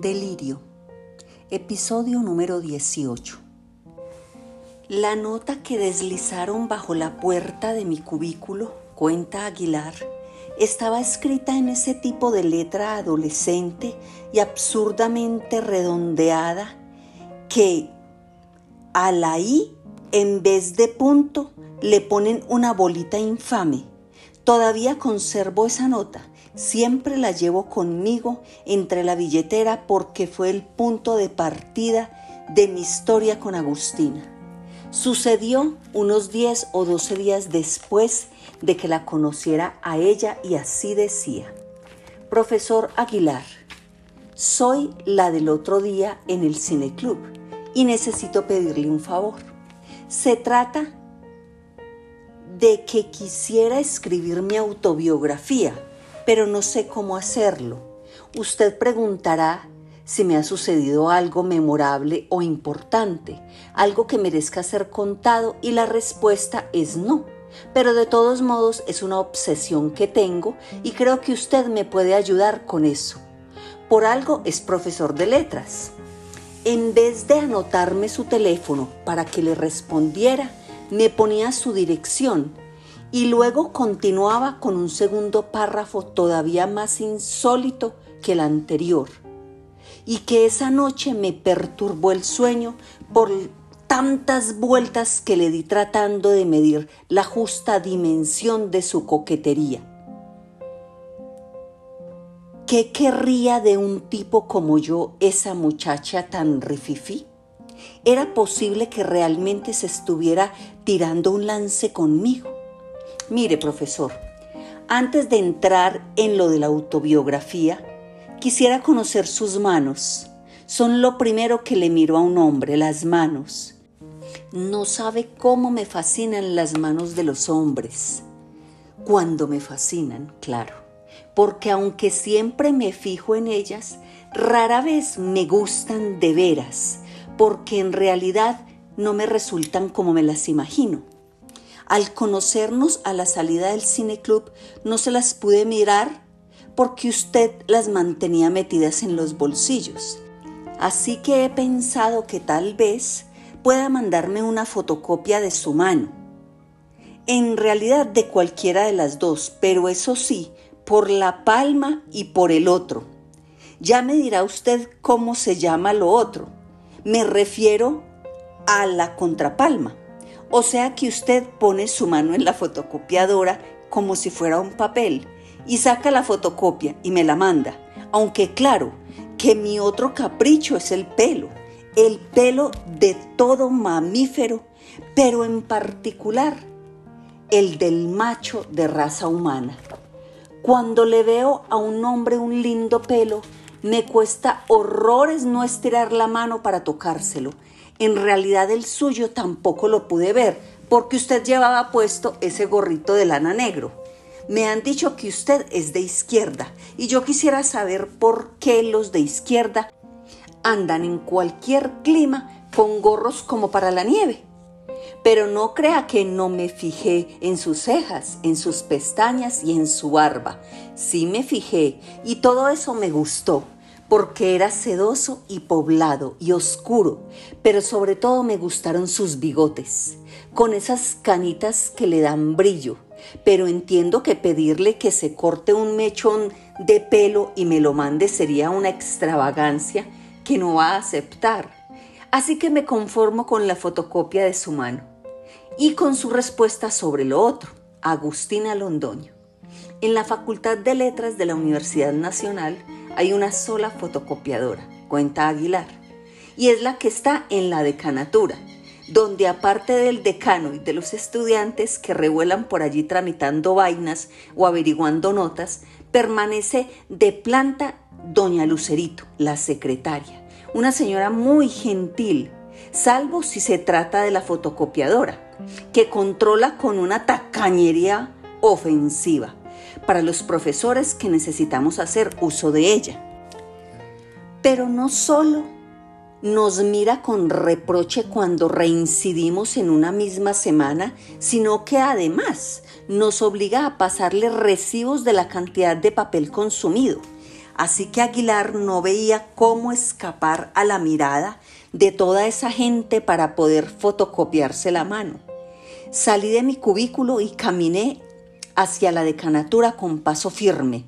Delirio. Episodio número 18. La nota que deslizaron bajo la puerta de mi cubículo, cuenta Aguilar, estaba escrita en ese tipo de letra adolescente y absurdamente redondeada que a la I, en vez de punto, le ponen una bolita infame. Todavía conservo esa nota Siempre la llevo conmigo entre la billetera porque fue el punto de partida de mi historia con Agustina. Sucedió unos 10 o 12 días después de que la conociera a ella y así decía, Profesor Aguilar, soy la del otro día en el cineclub y necesito pedirle un favor. Se trata de que quisiera escribir mi autobiografía pero no sé cómo hacerlo. Usted preguntará si me ha sucedido algo memorable o importante, algo que merezca ser contado y la respuesta es no. Pero de todos modos es una obsesión que tengo y creo que usted me puede ayudar con eso. Por algo es profesor de letras. En vez de anotarme su teléfono para que le respondiera, me ponía su dirección y luego continuaba con un segundo párrafo todavía más insólito que el anterior, y que esa noche me perturbó el sueño por tantas vueltas que le di tratando de medir la justa dimensión de su coquetería. ¿Qué querría de un tipo como yo esa muchacha tan rififí? ¿Era posible que realmente se estuviera tirando un lance conmigo? Mire, profesor, antes de entrar en lo de la autobiografía, quisiera conocer sus manos. Son lo primero que le miro a un hombre, las manos. No sabe cómo me fascinan las manos de los hombres. Cuando me fascinan, claro. Porque aunque siempre me fijo en ellas, rara vez me gustan de veras, porque en realidad no me resultan como me las imagino. Al conocernos a la salida del cine club, no se las pude mirar porque usted las mantenía metidas en los bolsillos. Así que he pensado que tal vez pueda mandarme una fotocopia de su mano. En realidad de cualquiera de las dos, pero eso sí, por la palma y por el otro. Ya me dirá usted cómo se llama lo otro. Me refiero a la contrapalma. O sea que usted pone su mano en la fotocopiadora como si fuera un papel y saca la fotocopia y me la manda. Aunque claro, que mi otro capricho es el pelo, el pelo de todo mamífero, pero en particular el del macho de raza humana. Cuando le veo a un hombre un lindo pelo, me cuesta horrores no estirar la mano para tocárselo en realidad el suyo tampoco lo pude ver, porque usted llevaba puesto ese gorrito de lana negro. Me han dicho que usted es de izquierda y yo quisiera saber por qué los de izquierda andan en cualquier clima con gorros como para la nieve. Pero no crea que no me fijé en sus cejas, en sus pestañas y en su barba. Sí me fijé y todo eso me gustó porque era sedoso y poblado y oscuro, pero sobre todo me gustaron sus bigotes, con esas canitas que le dan brillo, pero entiendo que pedirle que se corte un mechón de pelo y me lo mande sería una extravagancia que no va a aceptar. Así que me conformo con la fotocopia de su mano y con su respuesta sobre lo otro, Agustina Londoño. En la Facultad de Letras de la Universidad Nacional hay una sola fotocopiadora, cuenta Aguilar, y es la que está en la decanatura, donde aparte del decano y de los estudiantes que revuelan por allí tramitando vainas o averiguando notas, permanece de planta doña Lucerito, la secretaria, una señora muy gentil, salvo si se trata de la fotocopiadora, que controla con una tacañería ofensiva para los profesores que necesitamos hacer uso de ella. Pero no solo nos mira con reproche cuando reincidimos en una misma semana, sino que además nos obliga a pasarle recibos de la cantidad de papel consumido. Así que Aguilar no veía cómo escapar a la mirada de toda esa gente para poder fotocopiarse la mano. Salí de mi cubículo y caminé hacia la decanatura con paso firme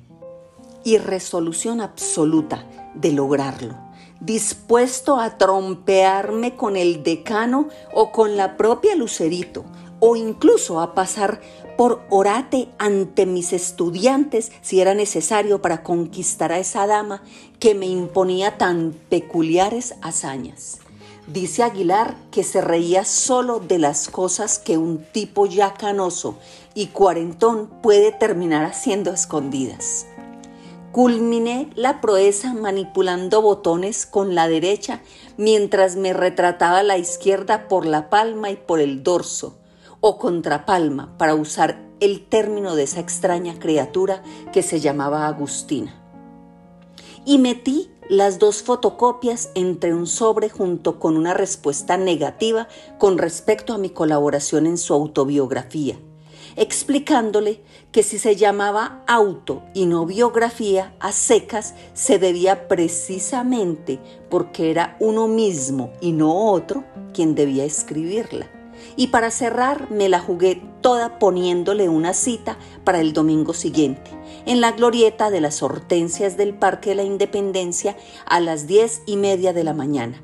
y resolución absoluta de lograrlo, dispuesto a trompearme con el decano o con la propia Lucerito, o incluso a pasar por orate ante mis estudiantes si era necesario para conquistar a esa dama que me imponía tan peculiares hazañas. Dice Aguilar que se reía solo de las cosas que un tipo ya canoso y cuarentón puede terminar haciendo escondidas. Culminé la proeza manipulando botones con la derecha mientras me retrataba la izquierda por la palma y por el dorso, o contrapalma, para usar el término de esa extraña criatura que se llamaba Agustina. Y metí las dos fotocopias entre un sobre junto con una respuesta negativa con respecto a mi colaboración en su autobiografía explicándole que si se llamaba auto y no biografía a secas, se debía precisamente porque era uno mismo y no otro quien debía escribirla. Y para cerrar me la jugué toda poniéndole una cita para el domingo siguiente, en la glorieta de las hortensias del Parque de la Independencia a las diez y media de la mañana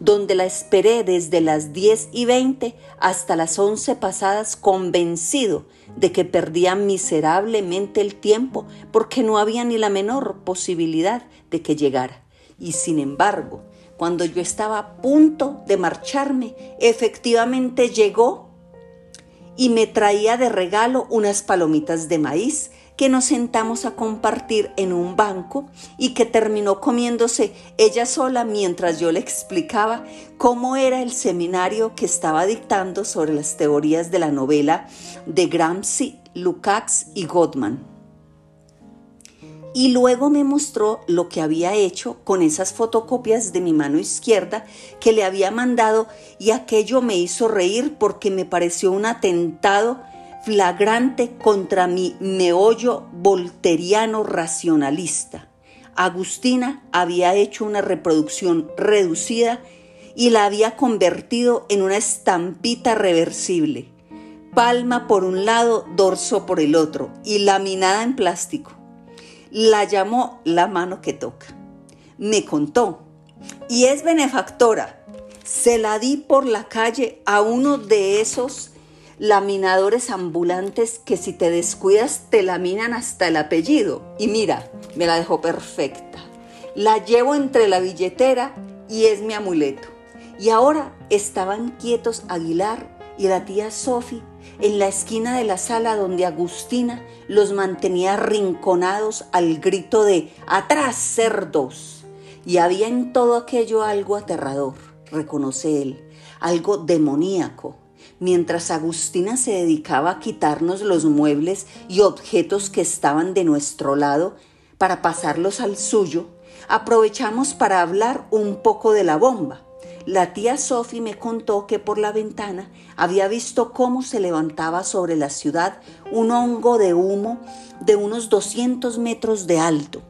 donde la esperé desde las 10 y 20 hasta las 11 pasadas convencido de que perdía miserablemente el tiempo porque no había ni la menor posibilidad de que llegara. Y sin embargo, cuando yo estaba a punto de marcharme, efectivamente llegó y me traía de regalo unas palomitas de maíz que nos sentamos a compartir en un banco y que terminó comiéndose ella sola mientras yo le explicaba cómo era el seminario que estaba dictando sobre las teorías de la novela de Gramsci, Lukács y Gottman. Y luego me mostró lo que había hecho con esas fotocopias de mi mano izquierda que le había mandado y aquello me hizo reír porque me pareció un atentado flagrante contra mi meollo volteriano racionalista. Agustina había hecho una reproducción reducida y la había convertido en una estampita reversible, palma por un lado, dorso por el otro, y laminada en plástico. La llamó la mano que toca. Me contó, y es benefactora. Se la di por la calle a uno de esos laminadores ambulantes que si te descuidas te laminan hasta el apellido. Y mira, me la dejó perfecta. La llevo entre la billetera y es mi amuleto. Y ahora estaban quietos Aguilar y la tía Sofi en la esquina de la sala donde Agustina los mantenía rinconados al grito de ¡Atrás, cerdos! Y había en todo aquello algo aterrador, reconoce él, algo demoníaco, mientras Agustina se dedicaba a quitarnos los muebles y objetos que estaban de nuestro lado para pasarlos al suyo, aprovechamos para hablar un poco de la bomba. La tía Sophie me contó que por la ventana había visto cómo se levantaba sobre la ciudad un hongo de humo de unos 200 metros de alto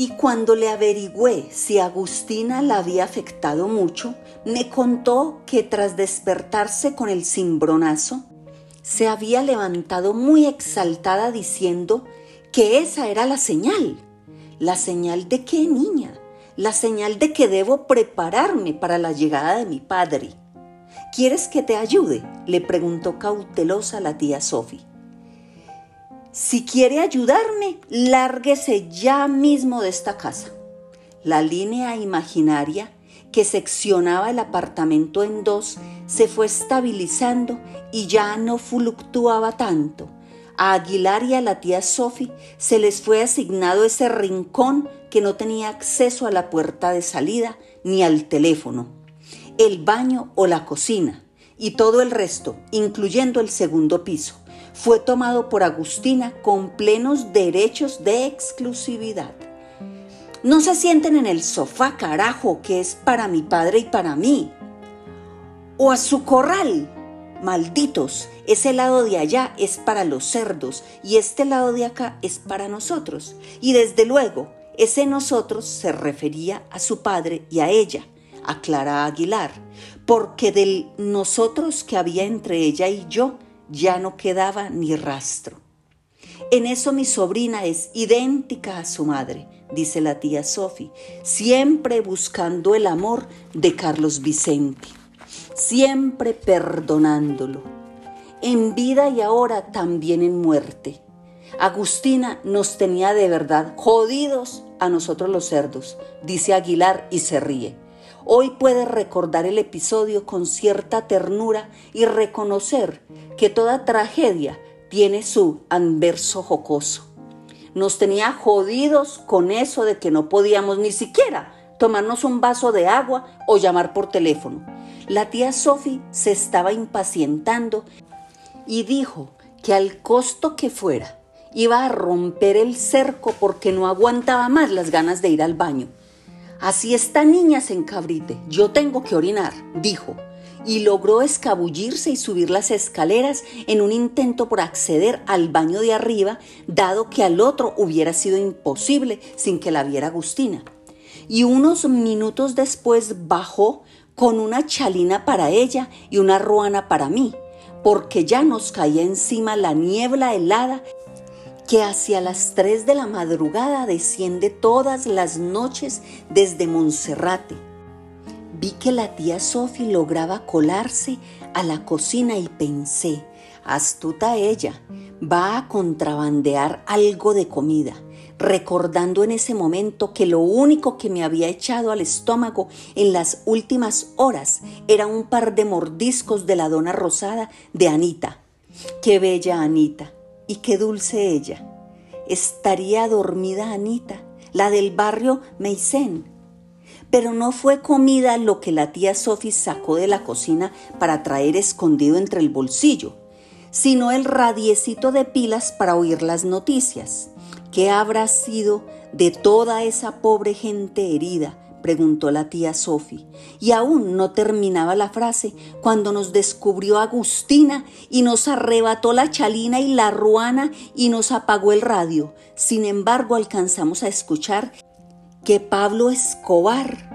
y cuando le averigüé si Agustina la había afectado mucho, me contó que tras despertarse con el cimbronazo, se había levantado muy exaltada diciendo que esa era la señal. ¿La señal de qué, niña? La señal de que debo prepararme para la llegada de mi padre. ¿Quieres que te ayude? le preguntó cautelosa la tía Sophie. Si quiere ayudarme, lárguese ya mismo de esta casa. La línea imaginaria que seccionaba el apartamento en dos se fue estabilizando y ya no fluctuaba tanto. A Aguilar y a la tía Sophie se les fue asignado ese rincón que no tenía acceso a la puerta de salida ni al teléfono, el baño o la cocina y todo el resto, incluyendo el segundo piso fue tomado por Agustina con plenos derechos de exclusividad. No se sienten en el sofá, carajo, que es para mi padre y para mí. O a su corral. malditos, ese lado de allá es para los cerdos y este lado de acá es para nosotros. Y desde luego, ese nosotros se refería a su padre y a ella, a Clara Aguilar, porque del nosotros que había entre ella y yo ya no quedaba ni rastro. En eso mi sobrina es idéntica a su madre, dice la tía Sophie, siempre buscando el amor de Carlos Vicente, siempre perdonándolo, en vida y ahora también en muerte. Agustina nos tenía de verdad jodidos a nosotros los cerdos, dice Aguilar y se ríe. Hoy puede recordar el episodio con cierta ternura y reconocer que toda tragedia tiene su anverso jocoso. Nos tenía jodidos con eso de que no podíamos ni siquiera tomarnos un vaso de agua o llamar por teléfono. La tía Sophie se estaba impacientando y dijo que al costo que fuera iba a romper el cerco porque no aguantaba más las ganas de ir al baño. Así esta niña se encabrite, yo tengo que orinar, dijo y logró escabullirse y subir las escaleras en un intento por acceder al baño de arriba, dado que al otro hubiera sido imposible sin que la viera Agustina. Y unos minutos después bajó con una chalina para ella y una ruana para mí, porque ya nos caía encima la niebla helada que hacia las tres de la madrugada desciende todas las noches desde Monserrate Vi que la tía Sophie lograba colarse a la cocina y pensé, astuta ella, va a contrabandear algo de comida, recordando en ese momento que lo único que me había echado al estómago en las últimas horas era un par de mordiscos de la dona rosada de Anita. Qué bella Anita y qué dulce ella. Estaría dormida Anita, la del barrio Meisen pero no fue comida lo que la tía Sophie sacó de la cocina para traer escondido entre el bolsillo, sino el radiecito de pilas para oír las noticias. ¿Qué habrá sido de toda esa pobre gente herida? preguntó la tía Sophie. Y aún no terminaba la frase cuando nos descubrió Agustina y nos arrebató la chalina y la ruana y nos apagó el radio. Sin embargo, alcanzamos a escuchar que Pablo Escobar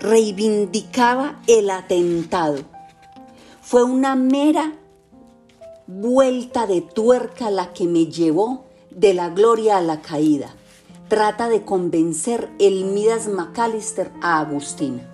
reivindicaba el atentado. Fue una mera vuelta de tuerca la que me llevó de la gloria a la caída. Trata de convencer el Midas McAllister a Agustina.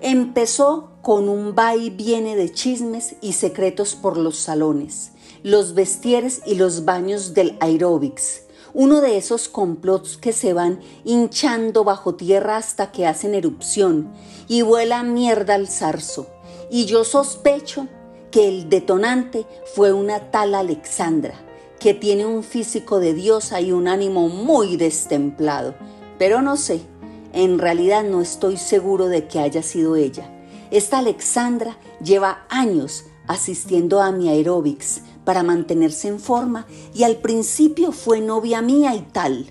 Empezó con un va y viene de chismes y secretos por los salones, los vestieres y los baños del aeróbics, uno de esos complots que se van hinchando bajo tierra hasta que hacen erupción y vuela mierda al zarzo. Y yo sospecho que el detonante fue una tal Alexandra, que tiene un físico de diosa y un ánimo muy destemplado. Pero no sé, en realidad no estoy seguro de que haya sido ella. Esta Alexandra lleva años asistiendo a mi aeróbics, para mantenerse en forma y al principio fue novia mía y tal.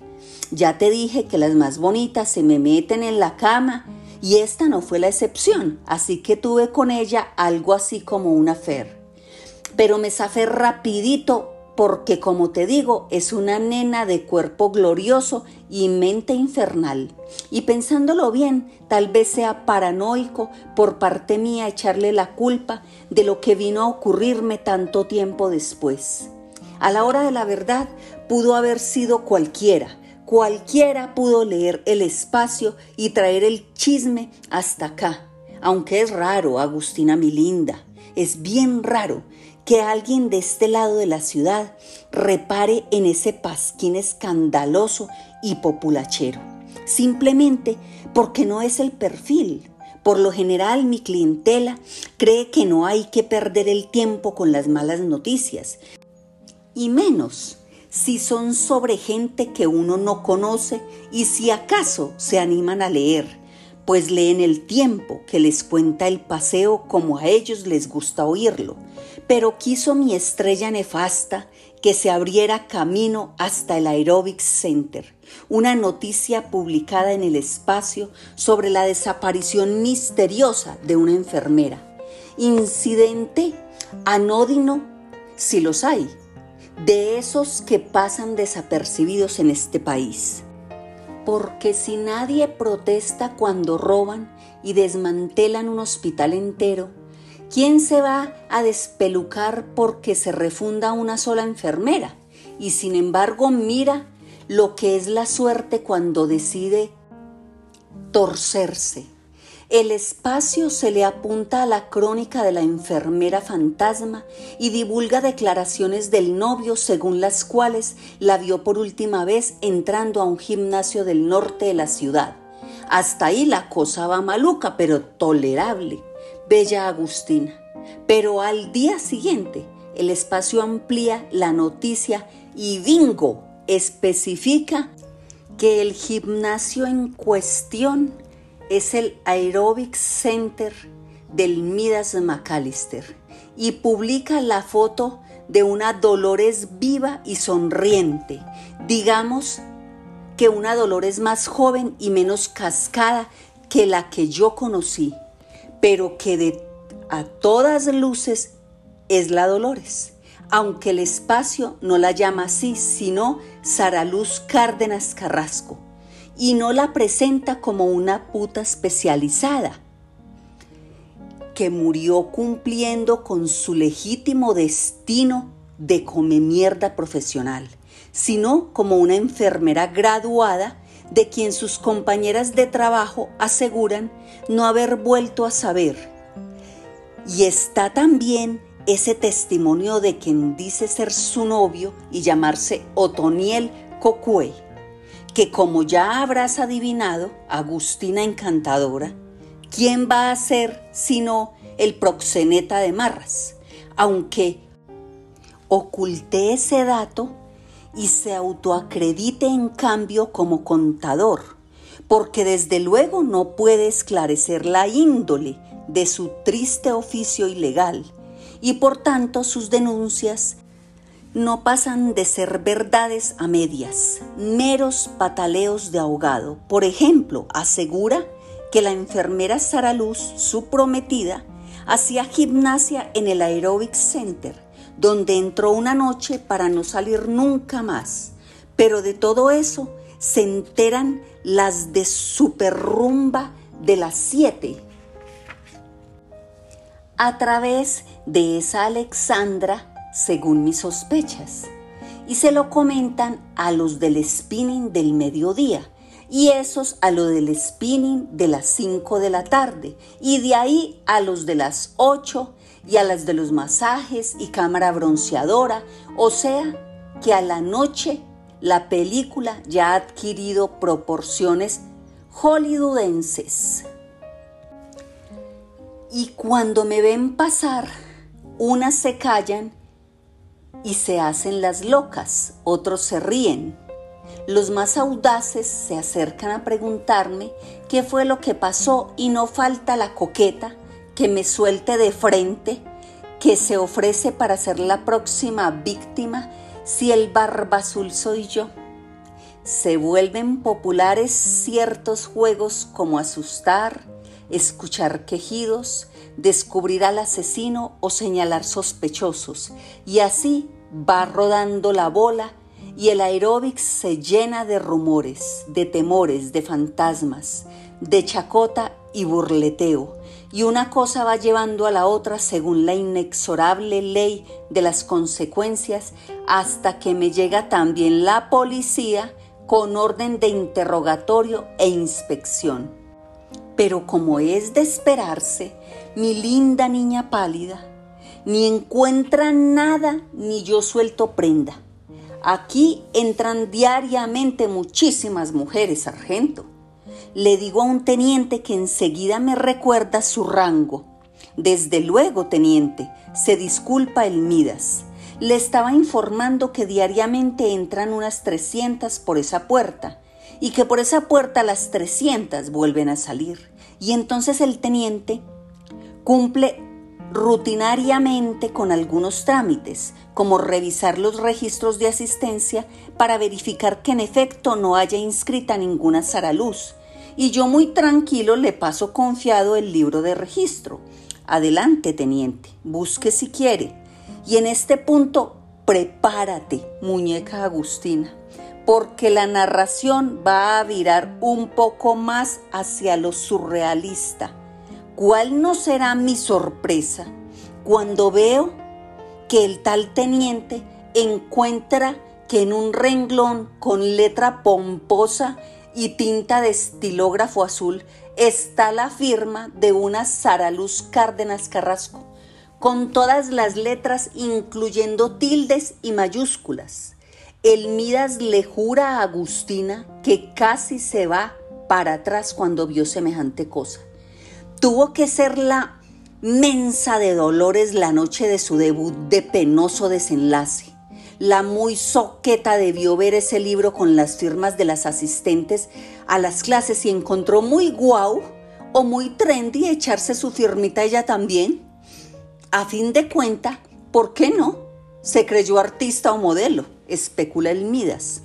Ya te dije que las más bonitas se me meten en la cama y esta no fue la excepción, así que tuve con ella algo así como una fer. Pero me zafé rapidito porque como te digo, es una nena de cuerpo glorioso y mente infernal. Y pensándolo bien, tal vez sea paranoico por parte mía echarle la culpa de lo que vino a ocurrirme tanto tiempo después. A la hora de la verdad, pudo haber sido cualquiera. Cualquiera pudo leer el espacio y traer el chisme hasta acá. Aunque es raro, Agustina mi linda, es bien raro que alguien de este lado de la ciudad repare en ese pasquín escandaloso y populachero, simplemente porque no es el perfil. Por lo general mi clientela cree que no hay que perder el tiempo con las malas noticias, y menos si son sobre gente que uno no conoce y si acaso se animan a leer pues leen el tiempo que les cuenta el paseo como a ellos les gusta oírlo. Pero quiso mi estrella nefasta que se abriera camino hasta el Aerobics Center, una noticia publicada en el espacio sobre la desaparición misteriosa de una enfermera. Incidente Anódino, si los hay, de esos que pasan desapercibidos en este país. Porque si nadie protesta cuando roban y desmantelan un hospital entero, ¿quién se va a despelucar porque se refunda una sola enfermera? Y sin embargo mira lo que es la suerte cuando decide torcerse. El espacio se le apunta a la crónica de la enfermera fantasma y divulga declaraciones del novio según las cuales la vio por última vez entrando a un gimnasio del norte de la ciudad. Hasta ahí la cosa va maluca, pero tolerable. Bella Agustina. Pero al día siguiente, el espacio amplía la noticia y bingo especifica que el gimnasio en cuestión es el Aerobic Center del Midas McAllister y publica la foto de una Dolores viva y sonriente. Digamos que una Dolores más joven y menos cascada que la que yo conocí, pero que de a todas luces es la Dolores, aunque el espacio no la llama así, sino Sara Luz Cárdenas Carrasco y no la presenta como una puta especializada que murió cumpliendo con su legítimo destino de come mierda profesional, sino como una enfermera graduada de quien sus compañeras de trabajo aseguran no haber vuelto a saber. Y está también ese testimonio de quien dice ser su novio y llamarse Otoniel Cocue que como ya habrás adivinado, Agustina encantadora, ¿quién va a ser sino el proxeneta de Marras? Aunque oculté ese dato y se autoacredite en cambio como contador, porque desde luego no puede esclarecer la índole de su triste oficio ilegal y por tanto sus denuncias no pasan de ser verdades a medias, meros pataleos de ahogado. Por ejemplo, asegura que la enfermera Sara Luz, su prometida, hacía gimnasia en el Aerobic Center, donde entró una noche para no salir nunca más. Pero de todo eso se enteran las de superrumba de las siete. A través de esa Alexandra según mis sospechas, y se lo comentan a los del spinning del mediodía y esos a lo del spinning de las 5 de la tarde y de ahí a los de las 8 y a las de los masajes y cámara bronceadora, o sea que a la noche la película ya ha adquirido proporciones hollywoodenses. Y cuando me ven pasar, unas se callan y se hacen las locas, otros se ríen. Los más audaces se acercan a preguntarme qué fue lo que pasó y no falta la coqueta que me suelte de frente, que se ofrece para ser la próxima víctima si el barba azul soy yo. Se vuelven populares ciertos juegos como asustar, escuchar quejidos, descubrir al asesino o señalar sospechosos, y así va rodando la bola y el aeróbic se llena de rumores, de temores, de fantasmas, de chacota y burleteo, y una cosa va llevando a la otra según la inexorable ley de las consecuencias hasta que me llega también la policía con orden de interrogatorio e inspección. Pero como es de esperarse, mi linda niña pálida, ni encuentra nada ni yo suelto prenda. Aquí entran diariamente muchísimas mujeres, sargento. Le digo a un teniente que enseguida me recuerda su rango. Desde luego, teniente, se disculpa el Midas. Le estaba informando que diariamente entran unas 300 por esa puerta y que por esa puerta las 300 vuelven a salir. Y entonces el teniente cumple rutinariamente con algunos trámites, como revisar los registros de asistencia para verificar que en efecto no haya inscrita ninguna Saraluz. Y yo muy tranquilo le paso confiado el libro de registro. Adelante, teniente, busque si quiere. Y en este punto, prepárate, muñeca Agustina, porque la narración va a virar un poco más hacia lo surrealista. ¿Cuál no será mi sorpresa cuando veo que el tal teniente encuentra que en un renglón con letra pomposa y tinta de estilógrafo azul está la firma de una Sara Luz Cárdenas Carrasco, con todas las letras incluyendo tildes y mayúsculas. El Midas le jura a Agustina que casi se va para atrás cuando vio semejante cosa. Tuvo que ser la mensa de dolores la noche de su debut de penoso desenlace. La muy soqueta debió ver ese libro con las firmas de las asistentes a las clases y encontró muy guau o muy trendy echarse su firmita ella también. A fin de cuenta, ¿por qué no? Se creyó artista o modelo, especula el Midas.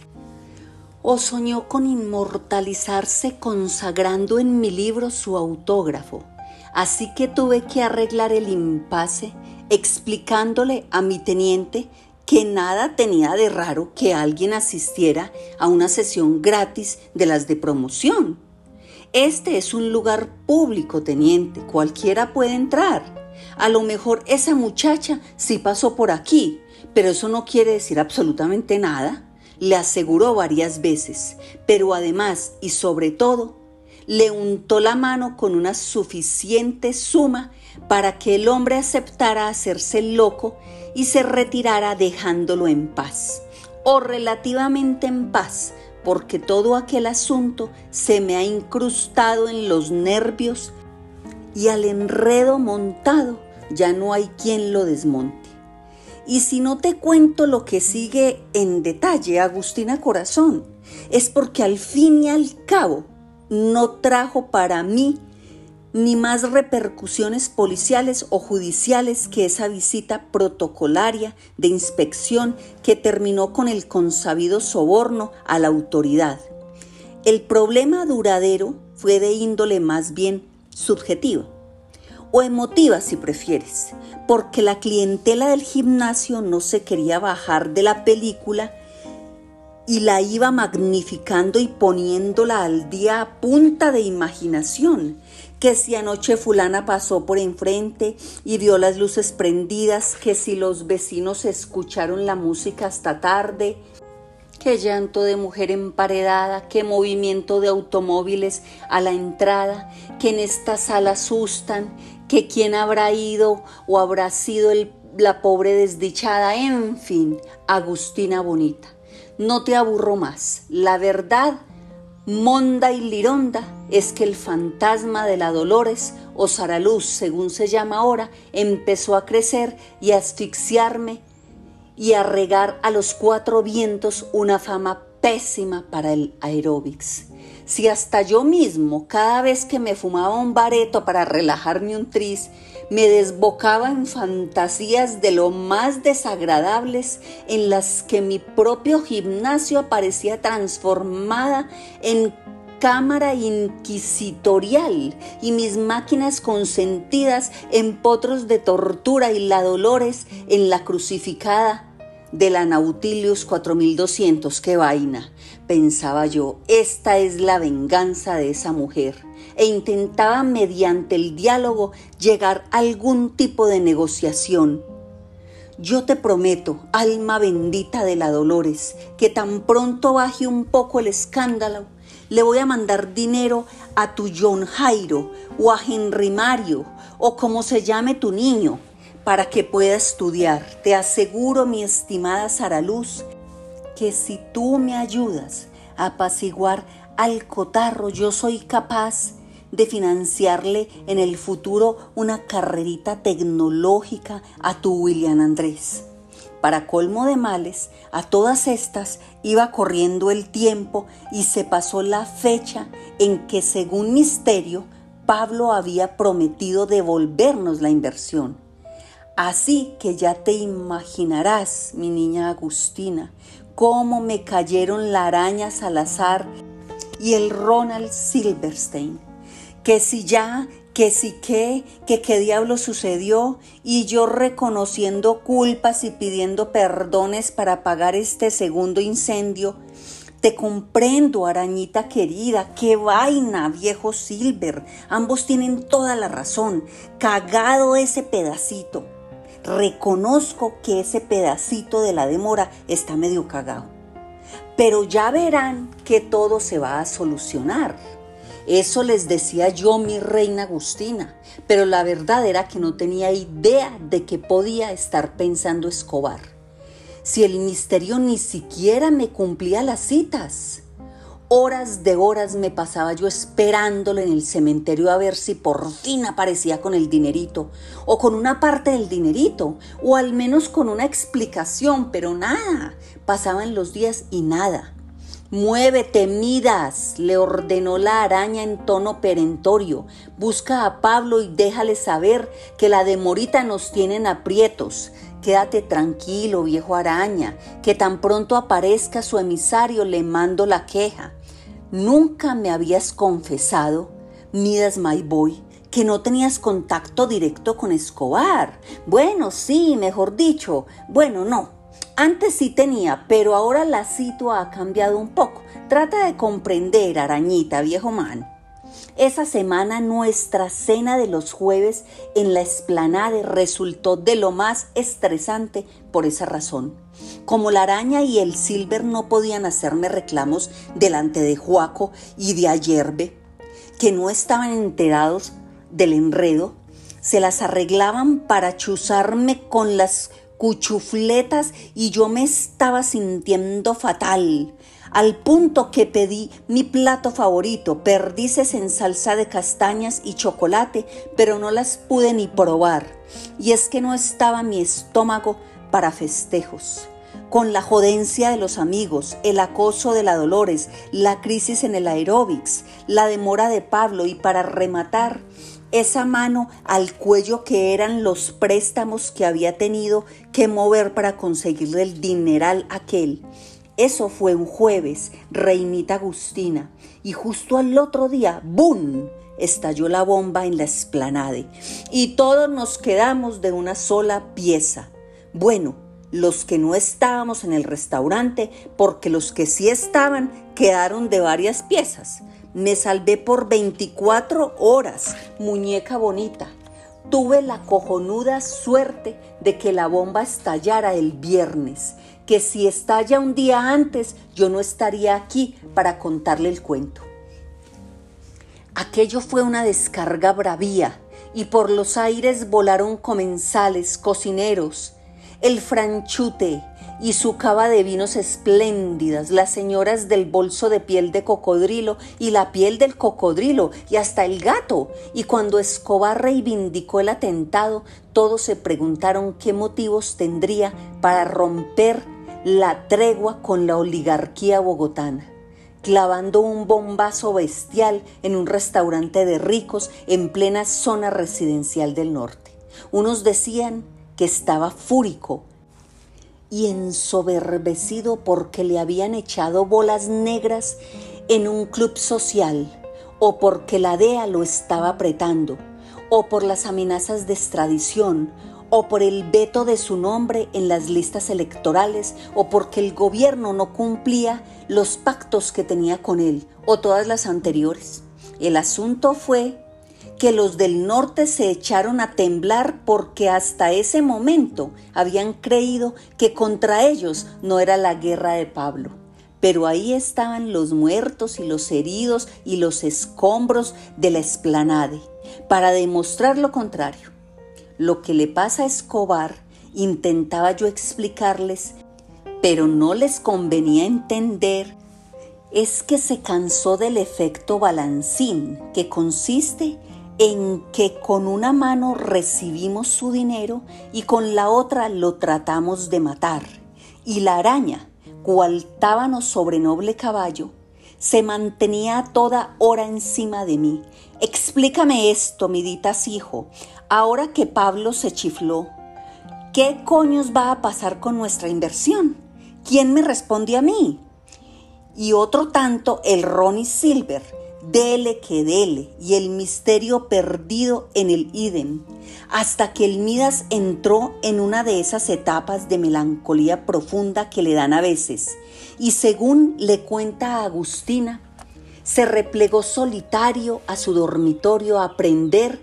O soñó con inmortalizarse consagrando en mi libro su autógrafo. Así que tuve que arreglar el impasse explicándole a mi teniente que nada tenía de raro que alguien asistiera a una sesión gratis de las de promoción. Este es un lugar público, teniente, cualquiera puede entrar. A lo mejor esa muchacha sí pasó por aquí, pero eso no quiere decir absolutamente nada. Le aseguró varias veces, pero además y sobre todo, le untó la mano con una suficiente suma para que el hombre aceptara hacerse loco y se retirara dejándolo en paz, o relativamente en paz, porque todo aquel asunto se me ha incrustado en los nervios y al enredo montado ya no hay quien lo desmonte. Y si no te cuento lo que sigue en detalle, Agustina Corazón, es porque al fin y al cabo no trajo para mí ni más repercusiones policiales o judiciales que esa visita protocolaria de inspección que terminó con el consabido soborno a la autoridad. El problema duradero fue de índole más bien subjetiva o emotiva si prefieres, porque la clientela del gimnasio no se quería bajar de la película y la iba magnificando y poniéndola al día a punta de imaginación, que si anoche fulana pasó por enfrente y vio las luces prendidas, que si los vecinos escucharon la música hasta tarde, qué llanto de mujer emparedada, qué movimiento de automóviles a la entrada, que en esta sala asustan, que quién habrá ido o habrá sido la pobre desdichada, en fin, Agustina Bonita no te aburro más. La verdad, monda y lironda, es que el fantasma de la Dolores, o Saraluz, según se llama ahora, empezó a crecer y a asfixiarme y a regar a los cuatro vientos una fama pésima para el aeróbics. Si hasta yo mismo, cada vez que me fumaba un bareto para relajarme un tris, me desbocaba en fantasías de lo más desagradables en las que mi propio gimnasio aparecía transformada en cámara inquisitorial y mis máquinas consentidas en potros de tortura y la dolores en la crucificada de la Nautilus 4200, qué vaina, pensaba yo, esta es la venganza de esa mujer. E intentaba mediante el diálogo llegar a algún tipo de negociación. Yo te prometo, alma bendita de la Dolores, que tan pronto baje un poco el escándalo, le voy a mandar dinero a tu John Jairo o a Henry Mario o como se llame tu niño para que pueda estudiar. Te aseguro, mi estimada Sara Luz, que si tú me ayudas a apaciguar al cotarro, yo soy capaz de financiarle en el futuro una carrerita tecnológica a tu William Andrés. Para colmo de males, a todas estas iba corriendo el tiempo y se pasó la fecha en que, según misterio, Pablo había prometido devolvernos la inversión. Así que ya te imaginarás, mi niña Agustina, cómo me cayeron la araña Salazar y el Ronald Silverstein que si ya que sí que, que qué diablo sucedió, y yo reconociendo culpas y pidiendo perdones para apagar este segundo incendio. Te comprendo, arañita querida, qué vaina, viejo Silver. Ambos tienen toda la razón. Cagado ese pedacito. Reconozco que ese pedacito de la demora está medio cagado. Pero ya verán que todo se va a solucionar. Eso les decía yo mi reina Agustina, pero la verdad era que no tenía idea de que podía estar pensando Escobar. Si el misterio ni siquiera me cumplía las citas. Horas de horas me pasaba yo esperándolo en el cementerio a ver si por fin aparecía con el dinerito, o con una parte del dinerito, o al menos con una explicación, pero nada. Pasaban los días y nada. Muévete, Midas, le ordenó la araña en tono perentorio. Busca a Pablo y déjale saber que la demorita nos tienen aprietos. Quédate tranquilo, viejo araña, que tan pronto aparezca su emisario le mando la queja. Nunca me habías confesado, Midas My Boy, que no tenías contacto directo con Escobar. Bueno, sí, mejor dicho. Bueno, no, antes sí tenía, pero ahora la situación ha cambiado un poco. Trata de comprender, arañita, viejo man. Esa semana nuestra cena de los jueves en la esplanade resultó de lo más estresante por esa razón. Como la araña y el silver no podían hacerme reclamos delante de Juaco y de Ayerbe, que no estaban enterados del enredo, se las arreglaban para chuzarme con las cuchufletas y yo me estaba sintiendo fatal, al punto que pedí mi plato favorito, perdices en salsa de castañas y chocolate, pero no las pude ni probar. Y es que no estaba mi estómago para festejos. Con la jodencia de los amigos, el acoso de la Dolores, la crisis en el aeróbics, la demora de Pablo y para rematar, esa mano al cuello que eran los préstamos que había tenido que mover para conseguirle el dineral aquel. Eso fue un jueves, reinita Agustina, y justo al otro día, ¡bum! estalló la bomba en la esplanade y todos nos quedamos de una sola pieza. Bueno, los que no estábamos en el restaurante, porque los que sí estaban quedaron de varias piezas. Me salvé por 24 horas, muñeca bonita. Tuve la cojonuda suerte de que la bomba estallara el viernes, que si estalla un día antes yo no estaría aquí para contarle el cuento. Aquello fue una descarga bravía y por los aires volaron comensales, cocineros, el franchute, y su cava de vinos espléndidas, las señoras del bolso de piel de cocodrilo y la piel del cocodrilo y hasta el gato. Y cuando Escobar reivindicó el atentado, todos se preguntaron qué motivos tendría para romper la tregua con la oligarquía bogotana clavando un bombazo bestial en un restaurante de ricos en plena zona residencial del norte. Unos decían que estaba fúrico y ensoberbecido porque le habían echado bolas negras en un club social, o porque la DEA lo estaba apretando, o por las amenazas de extradición, o por el veto de su nombre en las listas electorales, o porque el gobierno no cumplía los pactos que tenía con él, o todas las anteriores. El asunto fue que los del norte se echaron a temblar porque hasta ese momento habían creído que contra ellos no era la guerra de Pablo. Pero ahí estaban los muertos y los heridos y los escombros de la esplanade, para demostrar lo contrario. Lo que le pasa a Escobar intentaba yo explicarles, pero no les convenía entender es que se cansó del efecto balancín, que consiste en que con una mano recibimos su dinero y con la otra lo tratamos de matar. Y la araña, cual tábano sobre noble caballo, se mantenía toda hora encima de mí. Explícame esto, miditas hijo, ahora que Pablo se chifló. ¿Qué coños va a pasar con nuestra inversión? ¿Quién me responde a mí? Y otro tanto el Ronnie Silver, dele que dele, y el misterio perdido en el idem, hasta que el Midas entró en una de esas etapas de melancolía profunda que le dan a veces, y según le cuenta a Agustina, se replegó solitario a su dormitorio a aprender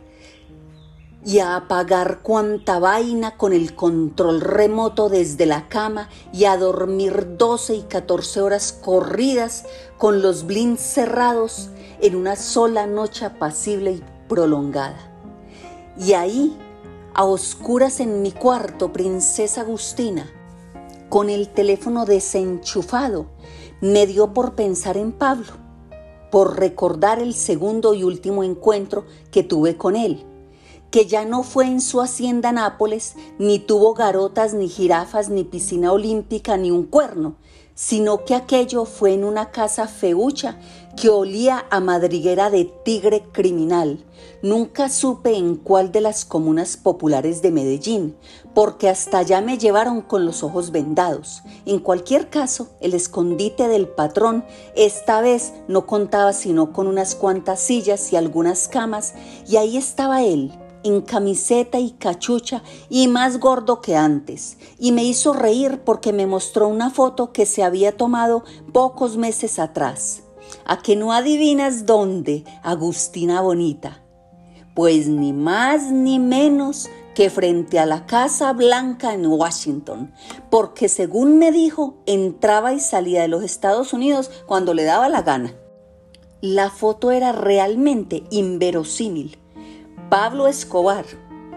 y a apagar cuanta vaina con el control remoto desde la cama y a dormir 12 y 14 horas corridas con los blinds cerrados en una sola noche apacible y prolongada. Y ahí, a oscuras en mi cuarto, princesa Agustina, con el teléfono desenchufado, me dio por pensar en Pablo, por recordar el segundo y último encuentro que tuve con él que ya no fue en su hacienda Nápoles, ni tuvo garotas, ni jirafas, ni piscina olímpica, ni un cuerno, sino que aquello fue en una casa feucha que olía a madriguera de tigre criminal. Nunca supe en cuál de las comunas populares de Medellín, porque hasta allá me llevaron con los ojos vendados. En cualquier caso, el escondite del patrón esta vez no contaba sino con unas cuantas sillas y algunas camas, y ahí estaba él, en camiseta y cachucha y más gordo que antes, y me hizo reír porque me mostró una foto que se había tomado pocos meses atrás. ¿A que no adivinas dónde, Agustina Bonita? Pues ni más ni menos que frente a la Casa Blanca en Washington, porque según me dijo, entraba y salía de los Estados Unidos cuando le daba la gana. La foto era realmente inverosímil Pablo Escobar,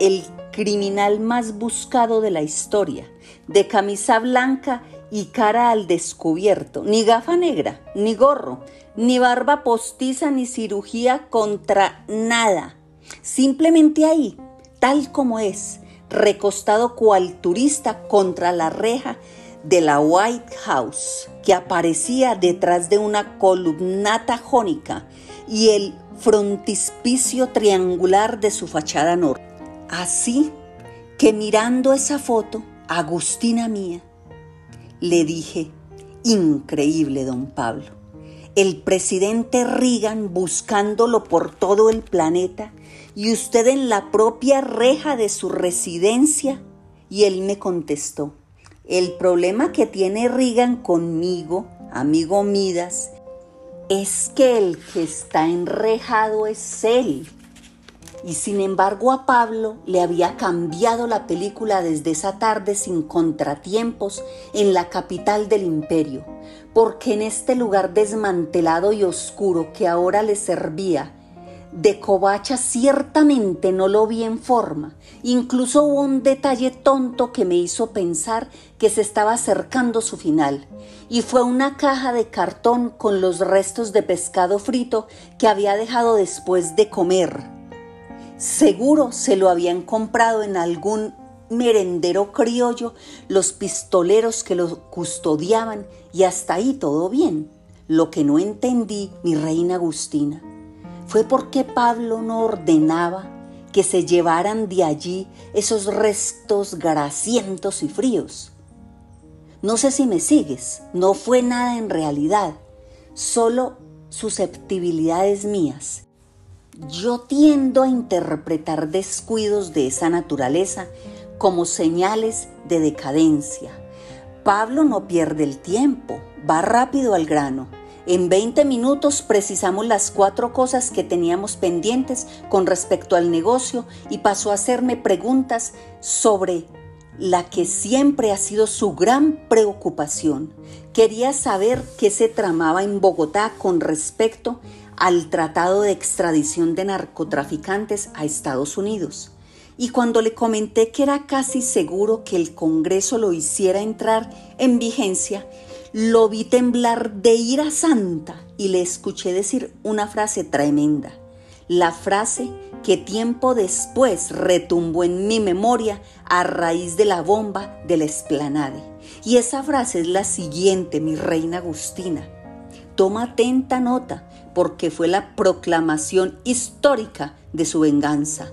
el criminal más buscado de la historia, de camisa blanca y cara al descubierto, ni gafa negra, ni gorro, ni barba postiza, ni cirugía contra nada. Simplemente ahí, tal como es, recostado cual turista contra la reja de la White House, que aparecía detrás de una columnata jónica, y el frontispicio triangular de su fachada norte. Así que mirando esa foto, Agustina mía, le dije, increíble, don Pablo, el presidente Reagan buscándolo por todo el planeta y usted en la propia reja de su residencia. Y él me contestó, el problema que tiene Reagan conmigo, amigo Midas, es que el que está enrejado es él. Y sin embargo a Pablo le había cambiado la película desde esa tarde sin contratiempos en la capital del imperio, porque en este lugar desmantelado y oscuro que ahora le servía de covacha ciertamente no lo vi en forma. Incluso hubo un detalle tonto que me hizo pensar que se estaba acercando su final, y fue una caja de cartón con los restos de pescado frito que había dejado después de comer. Seguro se lo habían comprado en algún merendero criollo los pistoleros que lo custodiaban y hasta ahí todo bien. Lo que no entendí, mi reina Agustina, fue porque Pablo no ordenaba que se llevaran de allí esos restos grasientos y fríos. No sé si me sigues, no fue nada en realidad, solo susceptibilidades mías. Yo tiendo a interpretar descuidos de esa naturaleza como señales de decadencia. Pablo no pierde el tiempo, va rápido al grano en 20 minutos precisamos las cuatro cosas que teníamos pendientes con respecto al negocio y pasó a hacerme preguntas sobre la que siempre ha sido su gran preocupación. Quería saber qué se tramaba en Bogotá con respecto al tratado de extradición de narcotraficantes a Estados Unidos. Y cuando le comenté que era casi seguro que el Congreso lo hiciera entrar en vigencia, lo vi temblar de ira santa y le escuché decir una frase tremenda. La frase que tiempo después retumbó en mi memoria a raíz de la bomba de la esplanade. Y esa frase es la siguiente, mi reina Agustina. Toma atenta nota porque fue la proclamación histórica de su venganza.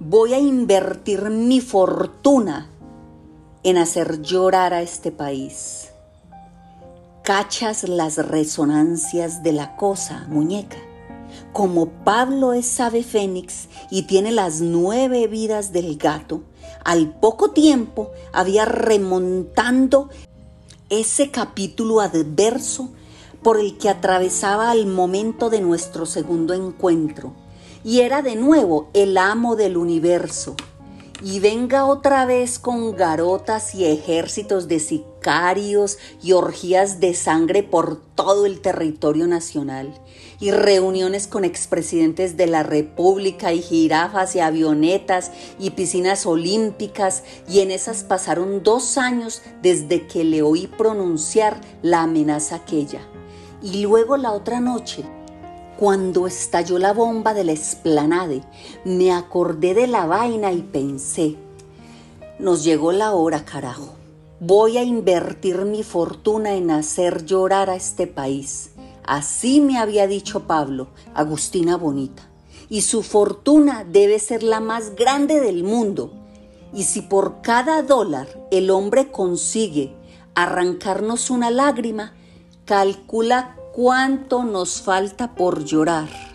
Voy a invertir mi fortuna en hacer llorar a este país. ¿Cachas las resonancias de la cosa, muñeca? Como Pablo es ave fénix y tiene las nueve vidas del gato, al poco tiempo había remontando ese capítulo adverso por el que atravesaba al momento de nuestro segundo encuentro, y era de nuevo el amo del universo, y venga otra vez con garotas y ejércitos de sicarios y orgías de sangre por todo el territorio nacional, y reuniones con expresidentes de la República y jirafas y avionetas y piscinas olímpicas, y en esas pasaron dos años desde que le oí pronunciar la amenaza aquella. Y luego la otra noche, cuando estalló la bomba de la esplanade, me acordé de la vaina y pensé, nos llegó la hora, carajo. Voy a invertir mi fortuna en hacer llorar a este país. Así me había dicho Pablo, Agustina Bonita. Y su fortuna debe ser la más grande del mundo. Y si por cada dólar el hombre consigue arrancarnos una lágrima, calcula cuánto nos falta por llorar.